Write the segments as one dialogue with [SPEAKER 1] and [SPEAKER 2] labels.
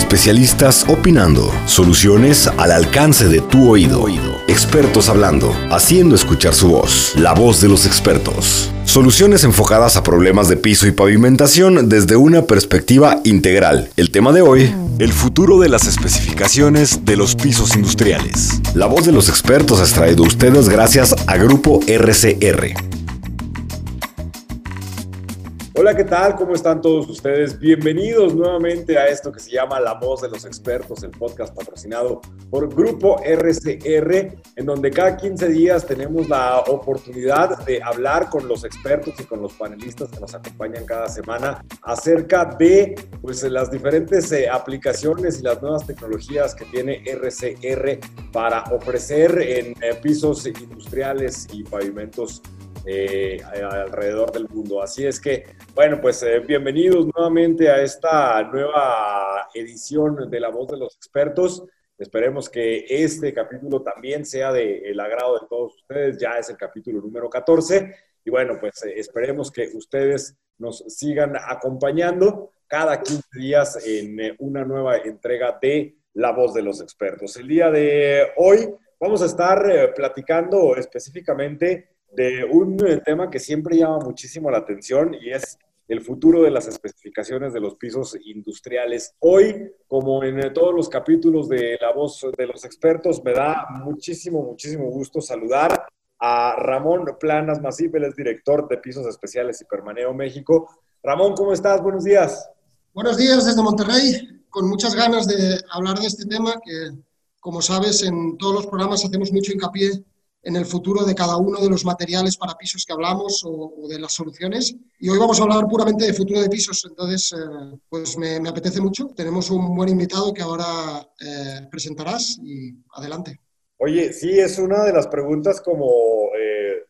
[SPEAKER 1] Especialistas opinando. Soluciones al alcance de tu oído. Expertos hablando. Haciendo escuchar su voz. La voz de los expertos. Soluciones enfocadas a problemas de piso y pavimentación desde una perspectiva integral. El tema de hoy, el futuro de las especificaciones de los pisos industriales. La voz de los expertos es traído a ustedes gracias a Grupo RCR.
[SPEAKER 2] Hola, ¿qué tal? ¿Cómo están todos ustedes? Bienvenidos nuevamente a esto que se llama La Voz de los Expertos, el podcast patrocinado por Grupo RCR, en donde cada 15 días tenemos la oportunidad de hablar con los expertos y con los panelistas que nos acompañan cada semana acerca de pues, las diferentes eh, aplicaciones y las nuevas tecnologías que tiene RCR para ofrecer en eh, pisos industriales y pavimentos eh, alrededor del mundo. Así es que, bueno, pues eh, bienvenidos nuevamente a esta nueva edición de La Voz de los Expertos. Esperemos que este capítulo también sea del agrado de todos ustedes. Ya es el capítulo número 14. Y bueno, pues eh, esperemos que ustedes nos sigan acompañando cada 15 días en una nueva entrega de La Voz de los Expertos. El día de hoy vamos a estar platicando específicamente de un tema que siempre llama muchísimo la atención y es el futuro de las especificaciones de los pisos industriales. Hoy, como en todos los capítulos de La Voz de los Expertos, me da muchísimo, muchísimo gusto saludar a Ramón Planas Masip, es director de Pisos Especiales y Permaneo México. Ramón, ¿cómo estás? Buenos días.
[SPEAKER 3] Buenos días desde Monterrey, con muchas ganas de hablar de este tema que, como sabes, en todos los programas hacemos mucho hincapié en el futuro de cada uno de los materiales para pisos que hablamos o, de las soluciones. Y hoy vamos a hablar puramente de futuro de pisos, entonces eh, pues me, apetece mucho. Tenemos un buen invitado que ahora eh, presentarás y adelante.
[SPEAKER 2] Oye, sí, es una de las preguntas como, eh,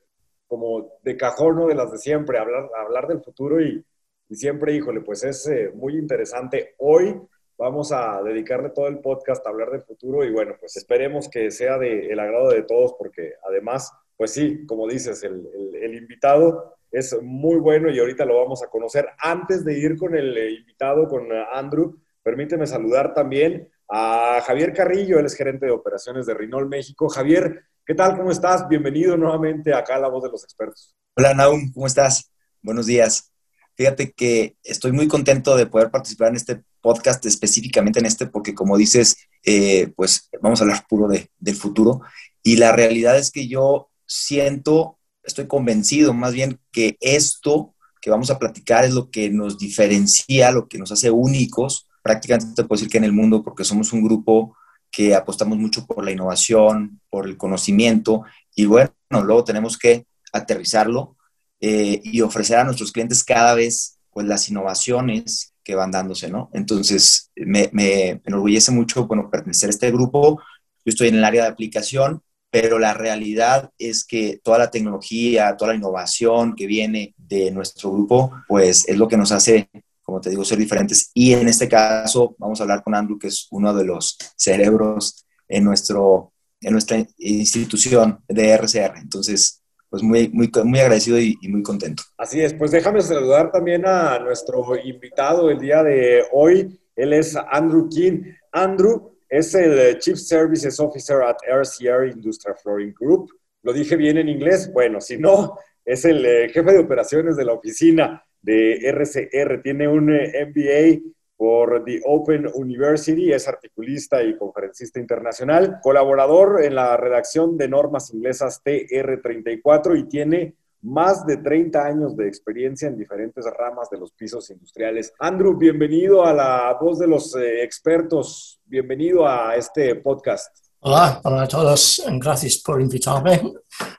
[SPEAKER 2] como de cajón, ¿no? De las de siempre, hablar, hablar del futuro y, y siempre, híjole, pues es muy interesante. Hoy Vamos a dedicarle todo el podcast a hablar del futuro y bueno, pues esperemos que sea del agrado de todos porque además, pues sí, como dices, el, invitado es muy bueno y ahorita lo vamos a conocer. Antes de ir con el invitado, con Andrew, permíteme saludar también a Javier Carrillo, él es gerente de operaciones de Rinol México. Javier, ¿qué tal? ¿Cómo estás? Bienvenido nuevamente acá a La Voz de los Expertos.
[SPEAKER 4] Hola, Naum, ¿cómo estás? Buenos días. Fíjate que estoy muy contento de poder participar en este podcast, específicamente en este, porque como dices, eh, pues vamos a hablar puro de, del futuro. Y la realidad es que yo siento, estoy convencido más bien que esto que vamos a platicar es lo que nos diferencia, lo que nos hace únicos. Prácticamente te puedo decir que en el mundo, porque somos un grupo que apostamos mucho por la innovación, por el conocimiento, y bueno, luego tenemos que aterrizarlo eh, y ofrecer a nuestros clientes cada vez pues las innovaciones que van dándose, ¿no? Entonces, me, me, enorgullece mucho, bueno, pertenecer a este grupo. Yo estoy en el área de aplicación, pero la realidad es que toda la tecnología, toda la innovación que viene de nuestro grupo, pues es lo que nos hace, como te digo, ser diferentes. Y en este caso, vamos a hablar con Andrew, que es uno de los cerebros en, nuestro, en nuestra institución de RCR. Entonces, pues muy, muy, muy agradecido y, muy contento.
[SPEAKER 2] Así es, pues déjame saludar también a nuestro invitado el día de hoy. Él es Andrew King. Andrew es el Chief Services Officer at RCR Industrial Flooring Group. ¿Lo dije bien en inglés? Bueno, si no, es el eh, jefe de operaciones de la oficina de RCR. Tiene un eh, MBA por The Open University, es articulista y conferencista internacional, colaborador en la redacción de normas inglesas TR34 y tiene más de 30 años de experiencia en diferentes ramas de los pisos industriales. Andrew, bienvenido a la voz de los eh, expertos, bienvenido a este podcast.
[SPEAKER 5] Hola, hola a todos, gracias por invitarme.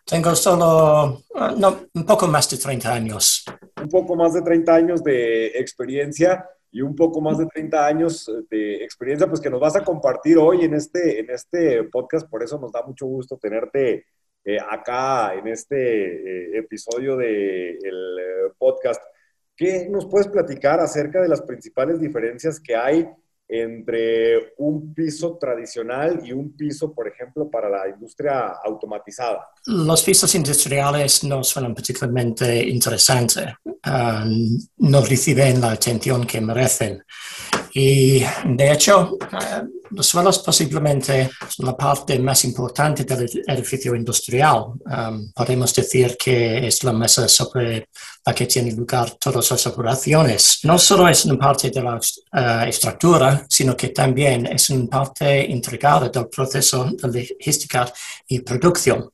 [SPEAKER 5] Tengo solo no, un poco más de 30 años.
[SPEAKER 2] Un poco más de 30 años de experiencia y un poco más de 30 años eh, de experiencia, pues que nos vas a compartir hoy en este, en este podcast. Por eso nos da mucho gusto tenerte eh, acá en este eh, episodio del de podcast. ¿Qué nos puedes platicar acerca de las principales diferencias que hay entre un piso tradicional y un piso, por ejemplo, para la industria automatizada?
[SPEAKER 5] Los pisos industriales no son particularmente interesantes, um, no reciben la atención que merecen. Y de hecho, eh, los suelos posiblemente son la parte más importante del edificio industrial. Um, podemos decir que es la mesa sobre la que tienen lugar todas las operaciones. No solo es una parte de la uh, estructura, sino que también es una parte integrada del proceso de logística y producción.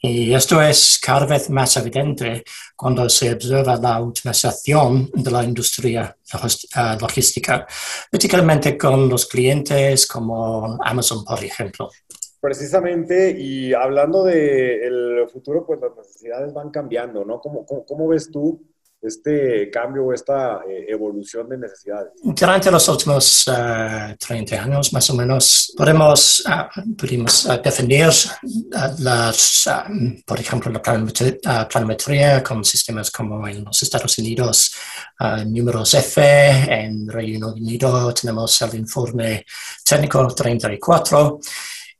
[SPEAKER 5] Y esto es cada vez más evidente cuando se observa la automatización de la industria eh, logística, particularmente con los clientes como Amazon, por ejemplo.
[SPEAKER 2] Precisamente, y hablando del futuro, pues las necesidades van cambiando, ¿no? ¿Cómo, cómo ves tú este cambio o esta eh, evolución de necesidades?
[SPEAKER 5] Durante los últimos 30 eh, años, más o menos, podemos, uh, pudimos definir las, por ejemplo, la planimetría, con sistemas como en los Estados Unidos, números F, en Reino Unido tenemos el informe técnico 34,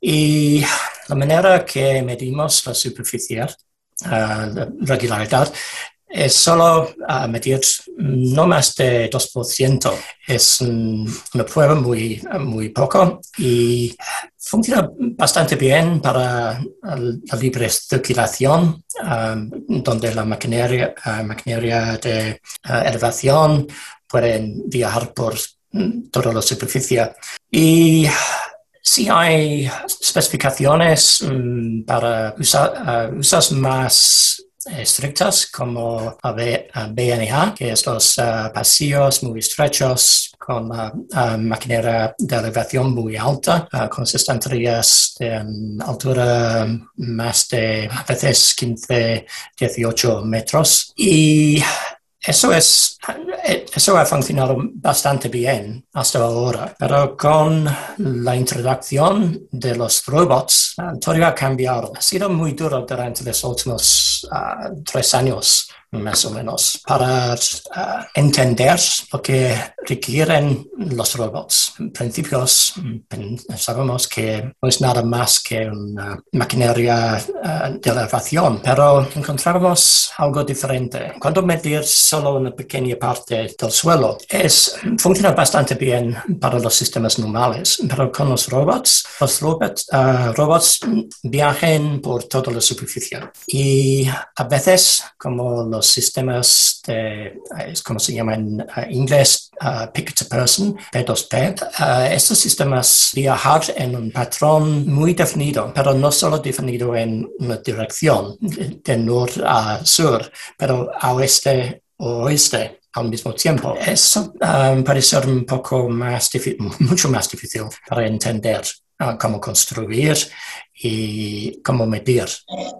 [SPEAKER 5] y la manera que medimos la superficie, la regularidad, es solo a medir no más de 2%. Es una prueba muy, muy poco y funciona bastante bien para la libre circulación, um, donde la maquinaria, uh, maquinaria de uh, elevación puede viajar por toda la superficie. Y si hay especificaciones um, para usar, uh, usar más estrictas como BNA, que es los uh, pasillos muy estrechos con la uh, maquinaria de elevación muy alta, uh, con de altura más de a veces 15, 18 metros. Y eso, es, eso ha funcionado bastante bien hasta ahora, pero con la introducción de los robots, todo ha cambiado. Ha sido muy duro durante los últimos uh, tres años más o menos, para uh, entender lo que requieren los robots. En principio, sabemos que no es nada más que una maquinaria uh, de elevación, pero encontramos algo diferente. Cuando medir solo una pequeña parte del suelo, es, funciona bastante bien para los sistemas normales, pero con los robots, los robots, uh, robots viajan por toda la superficie y a veces, como los sistemas de, es como se llama en uh, inglés, uh, pick to person, P2P. Uh, estos sistemas viajan en un patrón muy definido, pero no solo definido en una dirección, de, norte a sur, pero a oeste o oeste al mismo tiempo. Eso um, parece ser un poco más difícil, mucho más difícil para entender cómo construir y cómo medir.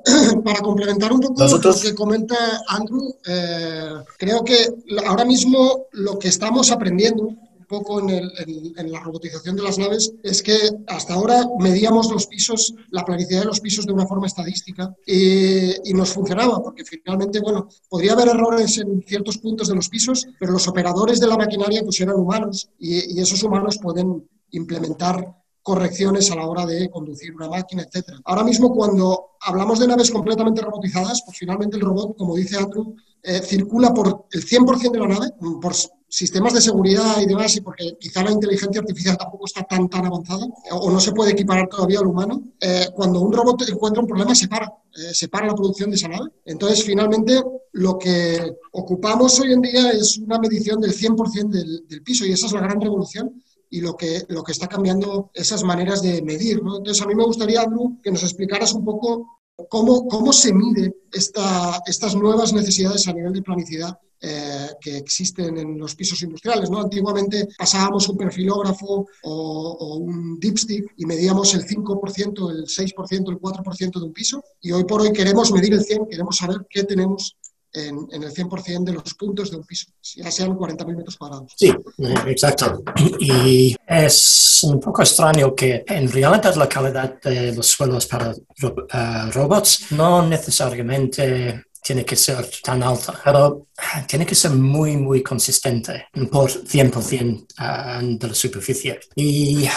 [SPEAKER 3] Para complementar un poco lo que comenta Andrew, eh, creo que ahora mismo lo que estamos aprendiendo un poco en, la robotización de las naves es que hasta ahora medíamos los pisos, la planicidad de los pisos de una forma estadística y, nos funcionaba, porque finalmente, bueno, podría haber errores en ciertos puntos de los pisos, pero los operadores de la maquinaria pues eran humanos y, y esos humanos pueden implementar correcciones a la hora de conducir una máquina, etc. Ahora mismo, cuando hablamos de naves completamente robotizadas, pues finalmente el robot, como dice Andrew, eh, circula por el 100% de la nave, por sistemas de seguridad y demás, y porque quizá la inteligencia artificial tampoco está tan, tan avanzada, o no se puede equiparar todavía al humano, eh, cuando un robot encuentra un problema, se para, eh, se para la producción de esa nave. Entonces, finalmente, lo que ocupamos hoy en día es una medición del 100% del, del piso, y esa es la gran revolución y lo que, lo que está cambiando esas maneras de medir. Entonces, a mí me gustaría, Andrew, que nos explicaras un poco cómo, cómo se mide esta, estas nuevas necesidades a nivel de planicidad eh, que existen en los pisos industriales. ¿no? Antiguamente pasábamos un perfilógrafo o, o, un dipstick y medíamos el 5%, el 6%, el 4% de un piso y hoy por hoy queremos medir el 100, queremos saber qué tenemos en, el 100% de los puntos de un piso, ya sean 40.000 metros cuadrados.
[SPEAKER 5] Sí, exacto. Y es un poco extraño que en realidad la calidad de los suelos para uh, robots no necesariamente tiene que ser tan alta, pero tiene que ser muy, muy consistente por 100% uh, de la superficie. Y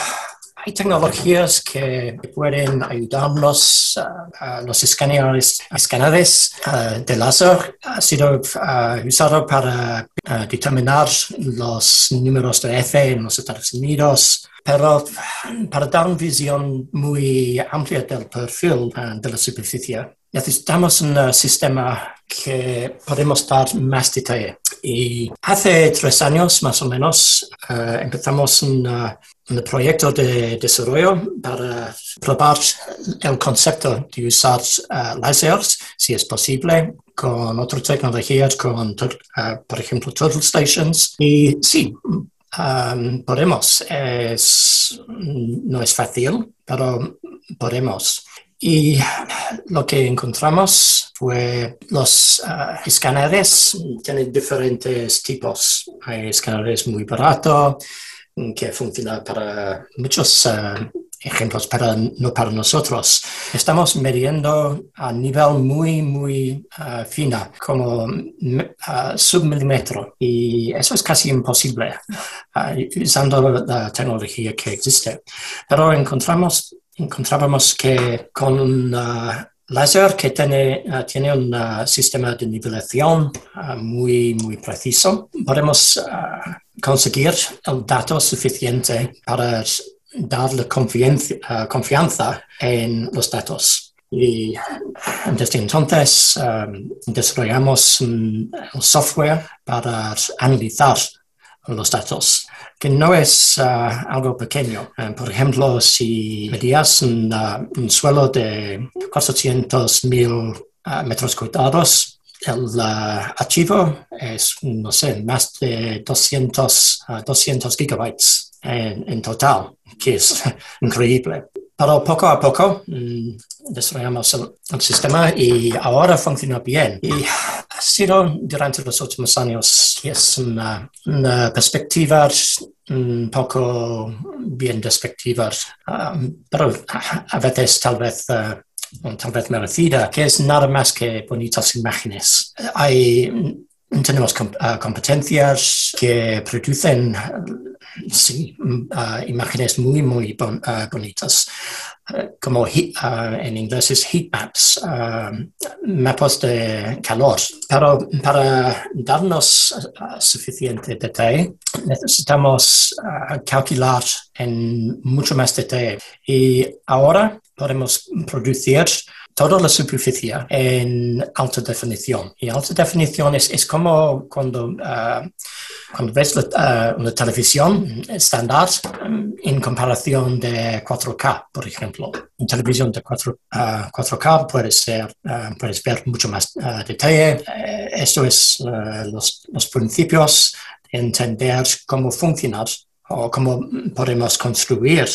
[SPEAKER 5] hay tecnologías que pueden ayudarnos. Uh, los escáneres, escáneres uh, de láser ha sido uh, usado para determinar los números de F en los Estados Unidos, pero para dar una visión muy amplia del perfil de la superficie necesitamos un sistema que podemos dar más detalle. Y hace tres años más o menos uh, empezamos un, proyecto de desarrollo para probar el concepto de usar uh, lasers, si es posible, con otras tecnologías, con, uh, por ejemplo, Turtle Stations. Y sí, um, podemos. No es fácil, pero podemos. Y lo que encontramos fue los uh, escáneres tienen diferentes tipos. Hay escáneres muy baratos que funcionan para muchos uh, ejemplos, pero no para nosotros. Estamos midiendo a nivel muy, muy uh, fino, como uh, submilímetro, y eso es casi imposible usando la tecnología que existe. Pero encontramos encontrábamos que con un láser que tiene, uh, tiene un uh, sistema de nivelación uh, muy, muy preciso, podemos conseguir el dato suficiente para darle confianza, confianza en los datos. Y desde entonces desarrollamos un software para analizar los datos que no es uh, algo pequeño. Uh, por ejemplo, si medías un, uh, un suelo de 400 mil metros cuadrados, el archivo es, no sé, más de 200, 200 gigabytes en, en total, que es increíble. Pero poco a poco mm, desarrollamos el, sistema y ahora funciona bien. Y ha sido durante los últimos años es una, perspectiva un poco bien despectiva, um, pero a veces tal vez uh, tal vez merecida, que es nada más que bonitas imágenes. Hay tenemos uh, competencias que producen sí, uh, imágenes muy, muy uh, bonitas. como en inglés es heat maps, mapas de calor. Pero para darnos suficiente detalle, necesitamos calcular en mucho más detalle. Y ahora podemos producir toda la superficie en alta definición. Y alta definición es, es como cuando, uh, cuando ves la, uh, una televisión estándar um, en comparación de 4K, por ejemplo. En televisión de 4, uh, 4K puedes, ser, puedes ver mucho más detalle. Eh, esto es los, los principios de entender cómo funcionar o cómo podemos construir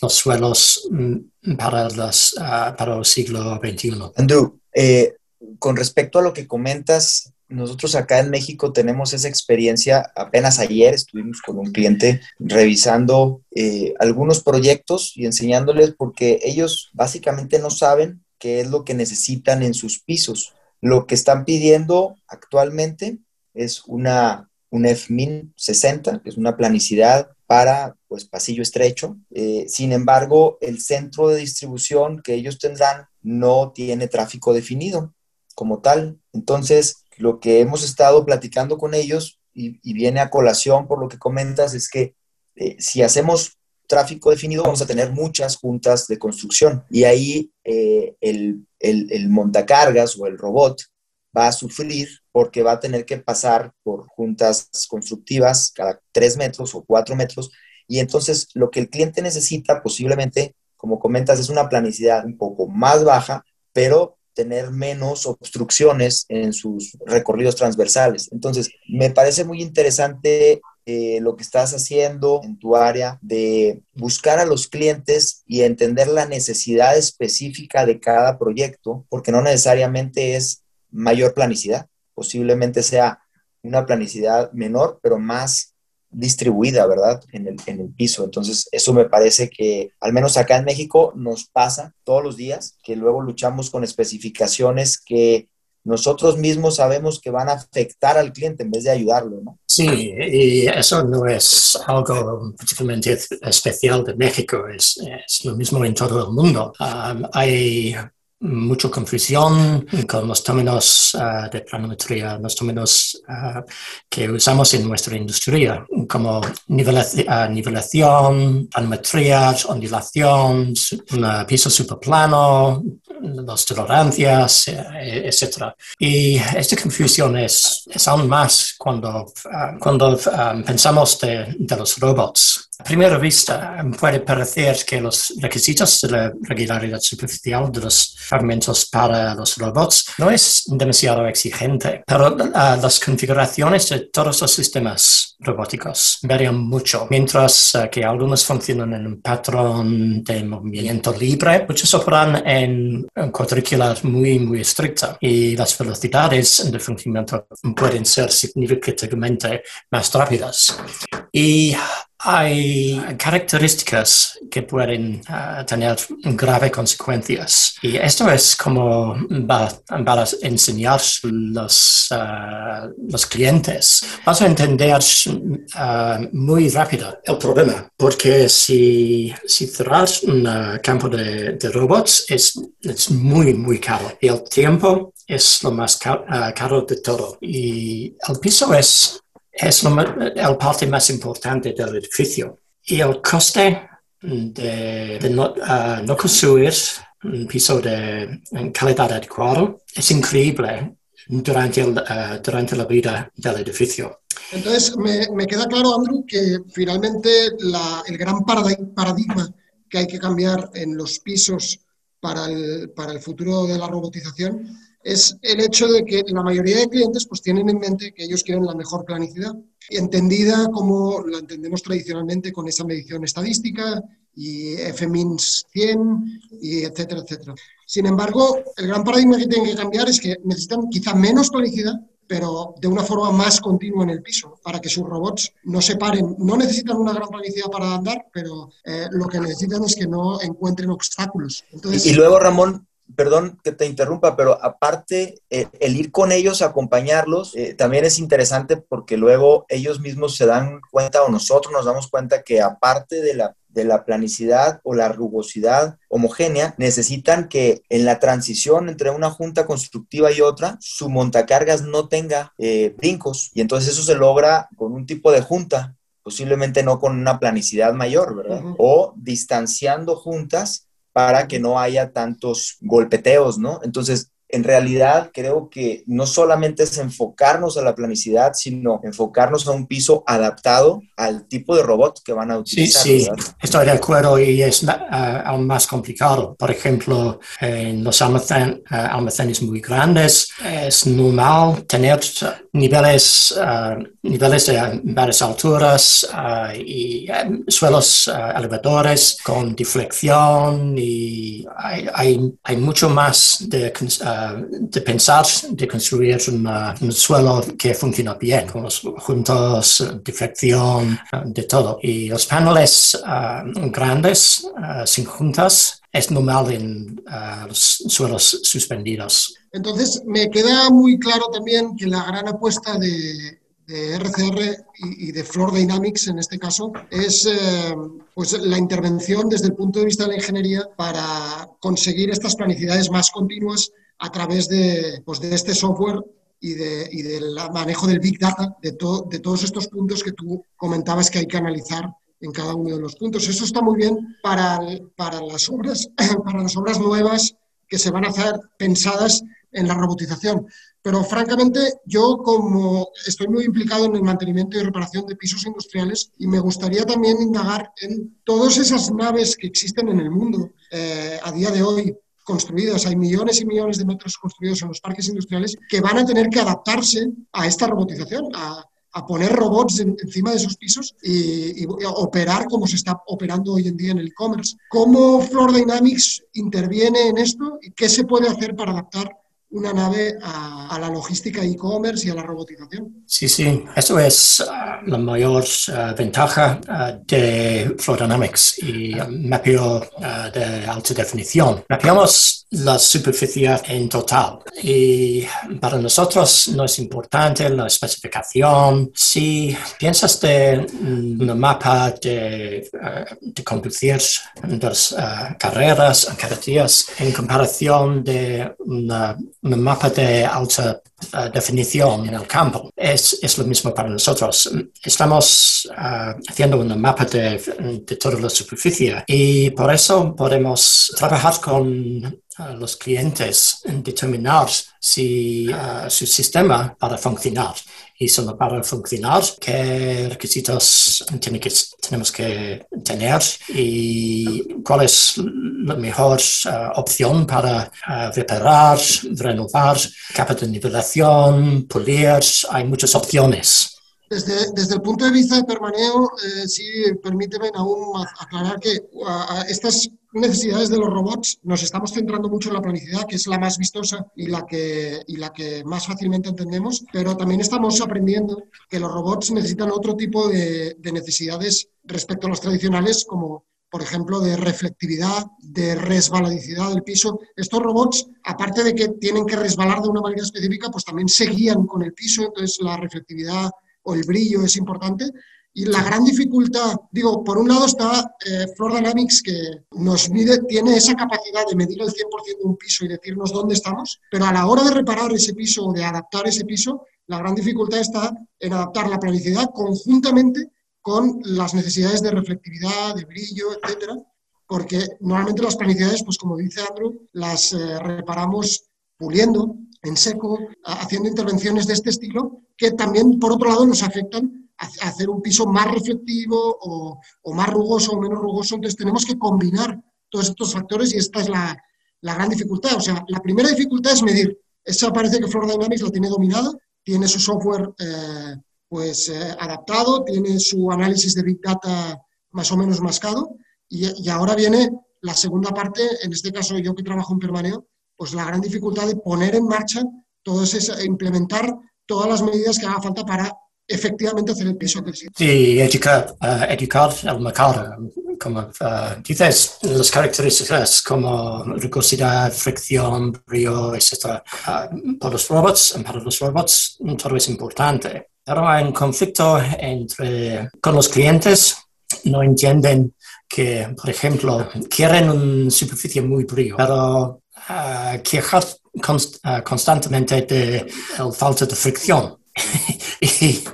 [SPEAKER 5] los suelos mm, para, las, ah, para el siglo XXI.
[SPEAKER 4] Andrew, eh, con respecto a lo que comentas, nosotros acá en México tenemos esa experiencia. Apenas ayer estuvimos con un cliente revisando eh, algunos proyectos y enseñándoles porque ellos básicamente no saben qué es lo que necesitan en sus pisos. Lo que están pidiendo actualmente es una, un FMIN 60, que es una planicidad para pues pasillo estrecho. Eh, sin embargo, el centro de distribución que ellos tendrán no tiene tráfico definido como tal. Entonces, lo que hemos estado platicando con ellos y, viene a colación por lo que comentas es que eh, si hacemos tráfico definido vamos a tener muchas juntas de construcción y ahí eh, el, el, el montacargas o el robot va a sufrir porque va a tener que pasar por juntas constructivas cada tres metros o cuatro metros. Y entonces lo que el cliente necesita posiblemente, como comentas, es una planicidad un poco más baja, pero tener menos obstrucciones en sus recorridos transversales. Entonces, me parece muy interesante eh, lo que estás haciendo en tu área de buscar a los clientes y entender la necesidad específica de cada proyecto, porque no necesariamente es mayor planicidad. Posiblemente sea una planicidad menor, pero más distribuida, ¿verdad? En el, en el piso. Entonces, eso me parece que, al menos acá en México, nos pasa todos los días, que luego luchamos con especificaciones que nosotros mismos sabemos que van a afectar al cliente en vez de ayudarlo, ¿no?
[SPEAKER 5] Sí, y eso no es algo particularmente especial de México, es, es lo mismo en todo el mundo. Um, hay mucha confusión con los términos uh, de planometría, los términos uh, que usamos en nuestra industria, como uh, nivelación planometrías, ondulación, un piso superplano, las tolerancias, eh, etc. Y esta confusión es, aún más cuando, cuando pensamos de, de los robots. A primera vista puede parecer que los requisitos de la regularidad superficial de los fragmentos para los robots no es demasiado exigente, pero uh, las configuraciones de todos los sistemas robóticos varían mucho. Mientras uh, que algunos funcionan en un patrón de movimiento libre, muchos operan en un cuadricular muy, muy estricta y las velocidades de funcionamiento pueden ser significativamente más rápidas. Y hay características que pueden uh, tener graves consecuencias. Y esto es como va, va a enseñar los, uh, los clientes. Vas a entender uh, muy rápido el problema, porque si, si cerrar un campo de, de robots es, es, muy, muy caro. Y el tiempo es lo más caro, caro de todo. Y el piso es es la parte más importante del edificio. Y el coste de, no, uh, no, construir un piso de calidad adecuada es increíble durante, el, uh, durante la vida del edificio.
[SPEAKER 3] Entonces, me, me queda claro, Andrew, que finalmente la, el gran paradigma que hay que cambiar en los pisos para el, para el futuro de la robotización es el hecho de que la mayoría de clientes pues tienen en mente que ellos quieren la mejor planicidad, entendida como la entendemos tradicionalmente con esa medición estadística y FMINS 100 y etcétera, etcétera. Sin embargo, el gran paradigma que tienen que cambiar es que necesitan quizá menos planicidad, pero de una forma más continua en el piso, para que sus robots no se paren. No necesitan una gran planicidad para andar, pero eh, lo que necesitan es que no encuentren obstáculos.
[SPEAKER 4] Entonces, y luego, Ramón, perdón que te interrumpa, pero aparte, eh, el ir con ellos, acompañarlos, eh, también es interesante porque luego ellos mismos se dan cuenta o nosotros nos damos cuenta que aparte de la, de la planicidad o la rugosidad homogénea, necesitan que en la transición entre una junta constructiva y otra, su montacargas no tenga eh, brincos. Y entonces eso se logra con un tipo de junta posiblemente no con una planicidad mayor, ¿verdad? O distanciando juntas para que no haya tantos golpeteos, ¿no? Entonces, en realidad creo que no solamente es enfocarnos a la planicidad, sino enfocarnos a un piso adaptado al tipo de robot que van a utilizar.
[SPEAKER 5] Sí, sí, estoy de acuerdo y es uh, aún más complicado. Por ejemplo, en los almacén, uh, almacenes muy grandes es normal tener niveles, uh, niveles de varias alturas y suelos elevadores con deflexión y hay, hay, hay mucho más de de pensar de construir un suelo que funciona bien, con los juntos, defección, de todo. Y los paneles uh, grandes, uh, sin juntas, es normal en uh, los suelos suspendidos.
[SPEAKER 3] Entonces, me queda muy claro también que la gran apuesta de, de RCR y, de Floor Dynamics en este caso es eh, pues la intervención desde el punto de vista de la ingeniería para conseguir estas planicidades más continuas a través de, pues de este software y, de, y, del manejo del Big Data, de, de todos estos puntos que tú comentabas que hay que analizar en cada uno de los puntos. Eso está muy bien para, para, las, obras, para las obras nuevas que se van a hacer pensadas en la robotización. Pero francamente, yo como estoy muy implicado en el mantenimiento y reparación de pisos industriales y me gustaría también indagar en todas esas naves que existen en el mundo eh, a día de hoy, construidos, hay millones y millones de metros construidos en los parques industriales que van a tener que adaptarse a esta robotización, a, poner robots encima de sus pisos y, operar como se está operando hoy en día en el e-commerce. ¿Cómo Floor Dynamics interviene en esto y qué se puede hacer para adaptar una nave a, la logística e-commerce y a la robotización.
[SPEAKER 5] Sí, sí, eso es ah, la mayor ah, ventaja uh, de Dynamics y mapeo de alta definición. Mapeamos la superficie en total y para nosotros no es importante la especificación. Si piensas de un mapa de, de conducir dos carreras, carreteras, en comparación de una un mapa de alta uh, definición en el campo. Es, es, lo mismo para nosotros. Estamos uh, haciendo un mapa de, toda la superficie y por eso podemos trabajar con uh, los clientes en determinar si su sistema para funcionar y solo para funcionar, qué requisitos tenemos que tener y cuál es la mejor uh, opción para uh, reparar, renovar, capa de nivelación, pulir. Hay muchas opciones.
[SPEAKER 3] Desde, desde, el punto de vista de permaneo, eh, sí, permíteme aún aclarar que uh, estas necesidades de los robots nos estamos centrando mucho en la planicidad, que es la más vistosa y la que, y la que más fácilmente entendemos, pero también estamos aprendiendo que los robots necesitan otro tipo de, de necesidades respecto a los tradicionales, como por ejemplo, de reflectividad, de resbaladicidad del piso. Estos robots, aparte de que tienen que resbalar de una manera específica, pues también se guían con el piso, entonces la reflectividad o el brillo es importante. Y la gran dificultad, digo, por un lado está eh, Floor Dynamics, que nos mide, tiene esa capacidad de medir el 100% de un piso y decirnos dónde estamos, pero a la hora de reparar ese piso o de adaptar ese piso, la gran dificultad está en adaptar la planicidad conjuntamente con las necesidades de reflectividad, de brillo, etcétera, porque normalmente las planicidades, pues como dice Andrew, las eh, reparamos puliendo en seco, haciendo intervenciones de este estilo, que también, por otro lado, nos afectan hacer un piso más reflectivo o, más rugoso o menos rugoso. Entonces, tenemos que combinar todos estos factores y esta es la, la gran dificultad. O sea, la primera dificultad es medir. Esa parece que Floor Dynamics la tiene dominada, tiene su software eh, pues eh, adaptado, tiene su análisis de Big Data más o menos mascado y, ahora viene la segunda parte, en este caso yo que trabajo en permaneo, pues la gran dificultad de poner en marcha todo ese, implementar todas las medidas que haga falta para efectivamente hacer el piso que
[SPEAKER 5] sí. Sí, educar, uh, educar al mercado, como uh, dices, las características como rugosidad, fricción, brillo, etc. Uh, para los robots, para los robots todo es importante pero hay un conflicto entre, con los clientes, no entienden que, por ejemplo, quieren una superficie muy brillo, pero quejar uh, constantemente de la falta de fricción. y,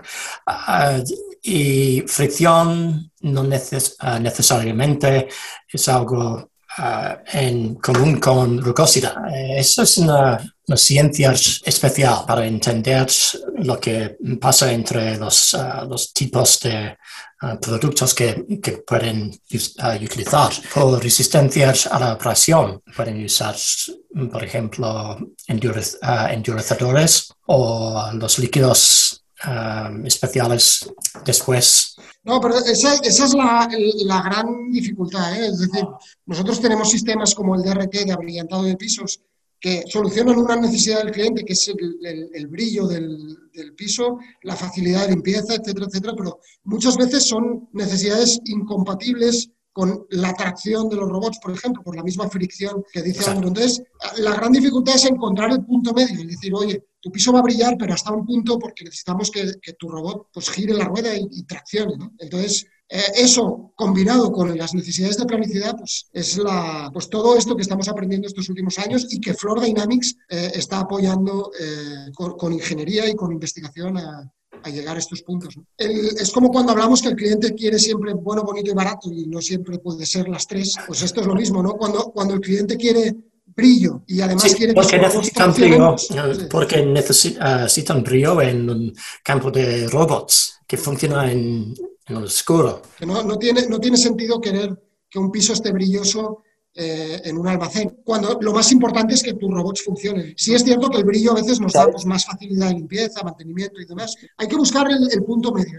[SPEAKER 5] uh, y, fricción no neces necesariamente es algo en común con rugosidad. Eso es una ciencia especial para entender lo que pasa entre los, uh, tipos de productos que, pueden utilizar. Por resistencias a la presión pueden usar, por ejemplo, endurecedores o los líquidos especiales después.
[SPEAKER 3] No, pero esa, esa es la, la, gran dificultad. ¿eh? Es decir, nosotros tenemos sistemas como el DRT de abrillantado de pisos que solucionan una necesidad del cliente, que es el, brillo del, piso, la facilidad de limpieza, etcétera, etcétera, pero muchas veces son necesidades incompatibles con la tracción de los robots, por ejemplo, por la misma fricción que dice Andrew. Entonces, la gran dificultad es encontrar el punto medio, es decir, oye, tu piso va a brillar, pero hasta un punto porque necesitamos que, tu robot pues, gire la rueda y, traccione. Entonces, eh, eso combinado con las necesidades de planicidad, pues es la, pues todo esto que estamos aprendiendo estos últimos años y que Floor Dynamics eh, está apoyando eh, con, ingeniería y con investigación a, llegar a estos puntos. es como cuando hablamos que el cliente quiere siempre bueno, bonito y barato y no siempre puede ser las tres, pues esto es lo mismo, ¿no? Cuando, cuando el cliente quiere brillo y además quiere
[SPEAKER 5] porque necesitan brillo, porque necesitan brillo en un campo de robots que funciona en en el oscuro.
[SPEAKER 3] no, no, tiene, no tiene sentido querer que un piso esté brilloso eh, en un almacén, cuando lo más importante es que tus robots funcionen. Sí es cierto que el brillo a veces nos da pues, más facilidad de limpieza, mantenimiento y demás. Hay que buscar el, punto medio.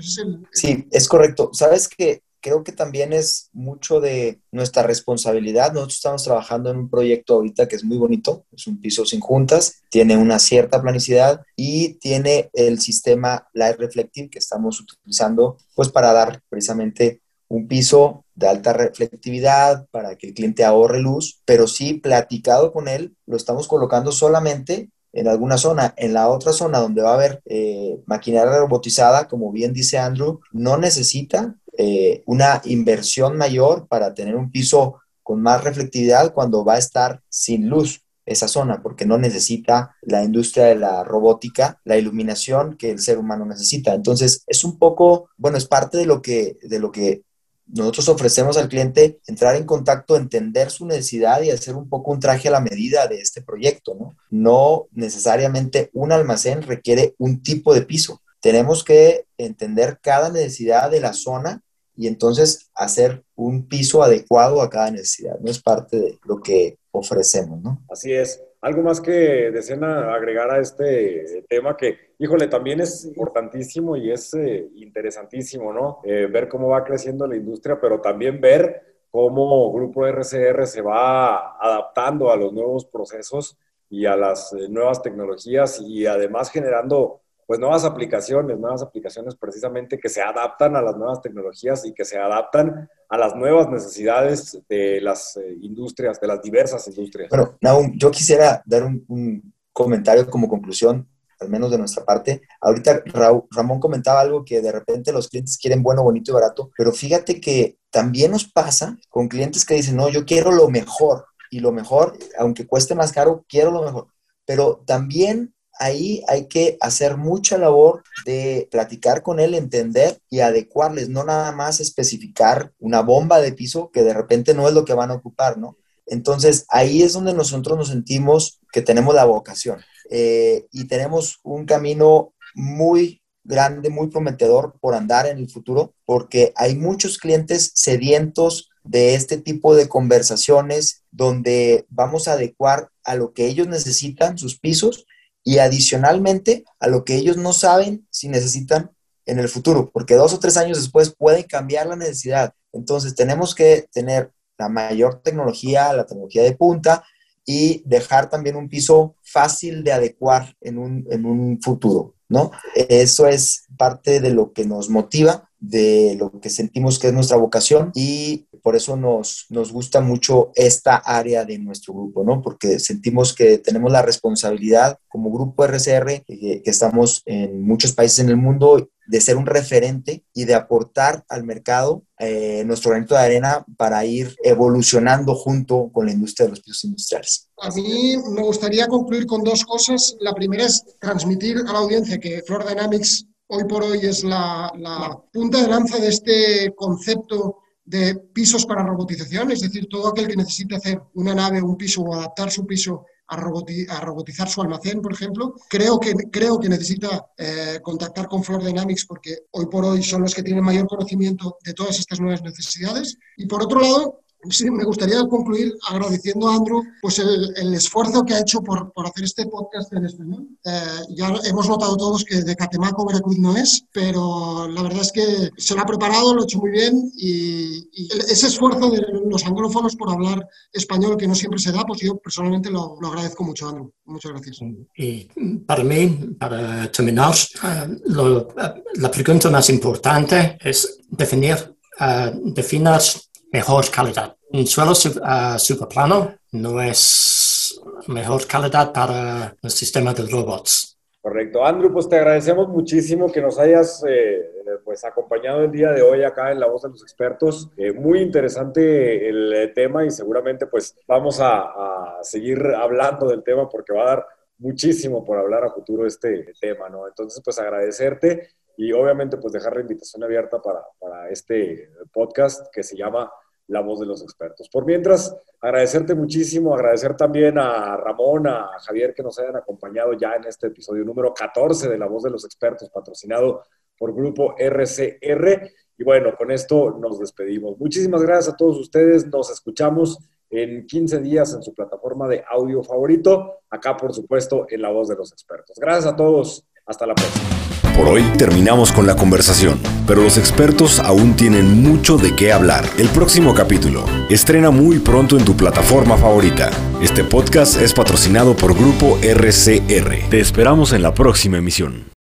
[SPEAKER 4] Sí, es correcto. Sabes que, creo que también es mucho de nuestra responsabilidad. Nosotros estamos trabajando en un proyecto ahorita que es muy bonito, es un piso sin juntas, tiene una cierta planicidad y tiene el sistema Light Reflective que estamos utilizando pues para dar precisamente un piso de alta reflectividad para que el cliente ahorre luz, pero sí platicado con él, lo estamos colocando solamente en alguna zona. En la otra zona donde va a haber eh, maquinaria robotizada, como bien dice Andrew, no necesita eh, una inversión mayor para tener un piso con más reflectividad cuando va a estar sin luz esa zona, porque no necesita la industria de la robótica, la iluminación que el ser humano necesita. Entonces, es un poco, bueno, es parte de lo que, de lo que nosotros ofrecemos al cliente entrar en contacto, entender su necesidad y hacer un poco un traje a la medida de este proyecto, ¿no? No necesariamente un almacén requiere un tipo de piso. Tenemos que entender cada necesidad de la zona y entonces hacer un piso adecuado a cada necesidad, ¿no? Es parte de lo que ofrecemos, ¿no?
[SPEAKER 2] Así es. Algo más que deseen agregar a este tema que, híjole, también es importantísimo y es eh, interesantísimo, ¿no? Eh, ver cómo va creciendo la industria, pero también ver cómo Grupo RCR se va adaptando a los nuevos procesos y a las eh, nuevas tecnologías y además generando pues nuevas aplicaciones, nuevas aplicaciones precisamente que se adaptan a las nuevas tecnologías y que se adaptan a las nuevas necesidades de las eh, industrias, de las diversas industrias.
[SPEAKER 4] Bueno, Naum, yo quisiera dar un, comentario como conclusión, al menos de nuestra parte. Ahorita Ramón comentaba algo que de repente los clientes quieren bueno, bonito y barato, pero fíjate que también nos pasa con clientes que dicen, no, yo quiero lo mejor y lo mejor, aunque cueste más caro, quiero lo mejor. Pero también ahí hay que hacer mucha labor de platicar con él, entender y adecuarles, no nada más especificar una bomba de piso que de repente no es lo que van a ocupar, ¿no? Entonces ahí es donde nosotros nos sentimos que tenemos la vocación eh, y tenemos un camino muy grande, muy prometedor por andar en el futuro, porque hay muchos clientes sedientos de este tipo de conversaciones donde vamos a adecuar a lo que ellos necesitan, sus pisos, y adicionalmente a lo que ellos no saben si necesitan en el futuro, porque dos o tres años después puede cambiar la necesidad. Entonces tenemos que tener la mayor tecnología, la tecnología de punta y dejar también un piso fácil de adecuar en un, en un futuro, ¿no? Eso es parte de lo que nos motiva, de lo que sentimos que es nuestra vocación y por eso nos, nos gusta mucho esta área de nuestro grupo, ¿no? Porque sentimos que tenemos la responsabilidad como grupo RCR, que, estamos en muchos países en el mundo, de ser un referente y de aportar al mercado eh, nuestro granito de arena para ir evolucionando junto con la industria de los pisos industriales.
[SPEAKER 3] A mí me gustaría concluir con dos cosas. La primera es transmitir a la audiencia que Floor Dynamics hoy por hoy es la, la punta de lanza de este concepto de pisos para robotización, es decir, todo aquel que necesite hacer una nave, un piso o adaptar su piso a, robotizar su almacén, por ejemplo. Creo que, creo que necesita eh, contactar con Floor Dynamics porque hoy por hoy son los que tienen mayor conocimiento de todas estas nuevas necesidades. Y por otro lado, Sí, me gustaría concluir agradeciendo a Andrew pues el, esfuerzo que ha hecho por, por, hacer este podcast en español. Eh, ya hemos notado todos que de Catemaco Veracruz no es, pero la verdad es que se lo ha preparado, lo ha hecho muy bien y, ese esfuerzo de los anglófonos por hablar español que no siempre se da, pues yo personalmente lo, lo agradezco mucho, Andrew. Muchas gracias.
[SPEAKER 5] Y para mí, para terminar, eh, eh, la pregunta más importante es definir, definir mejor calidad. Un suelo uh, superplano no es mejor calidad para el sistema de robots.
[SPEAKER 2] Correcto. Andrew, pues te agradecemos muchísimo que nos hayas eh, pues acompañado el día de hoy acá en La Voz de los Expertos. Eh, muy interesante el eh, tema y seguramente pues vamos a, a, seguir hablando del tema porque va a dar muchísimo por hablar a futuro este tema, ¿no? Entonces pues agradecerte y obviamente pues dejar la invitación abierta para, para este podcast que se llama la voz de los expertos. Por mientras, agradecerte muchísimo, agradecer también a Ramón, a Javier que nos hayan acompañado ya en este episodio número 14 de La voz de los expertos, patrocinado por Grupo RCR. Y bueno, con esto nos despedimos. Muchísimas gracias a todos ustedes. Nos escuchamos en 15 días en su plataforma de audio favorito. Acá, por supuesto, en La voz de los expertos. Gracias a todos. Hasta la próxima.
[SPEAKER 1] Por hoy terminamos con la conversación, pero los expertos aún tienen mucho de qué hablar. El próximo capítulo estrena muy pronto en tu plataforma favorita. Este podcast es patrocinado por Grupo RCR. Te esperamos en la próxima emisión.